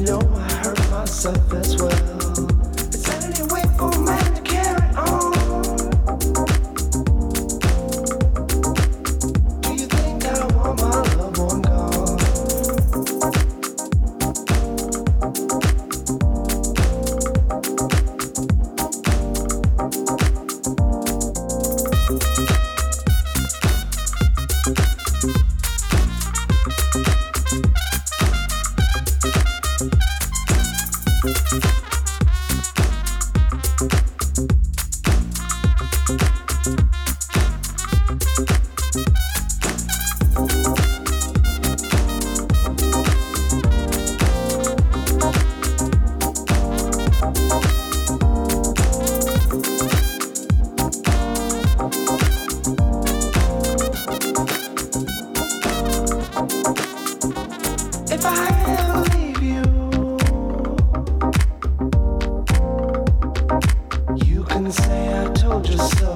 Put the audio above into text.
know I hurt myself as well. so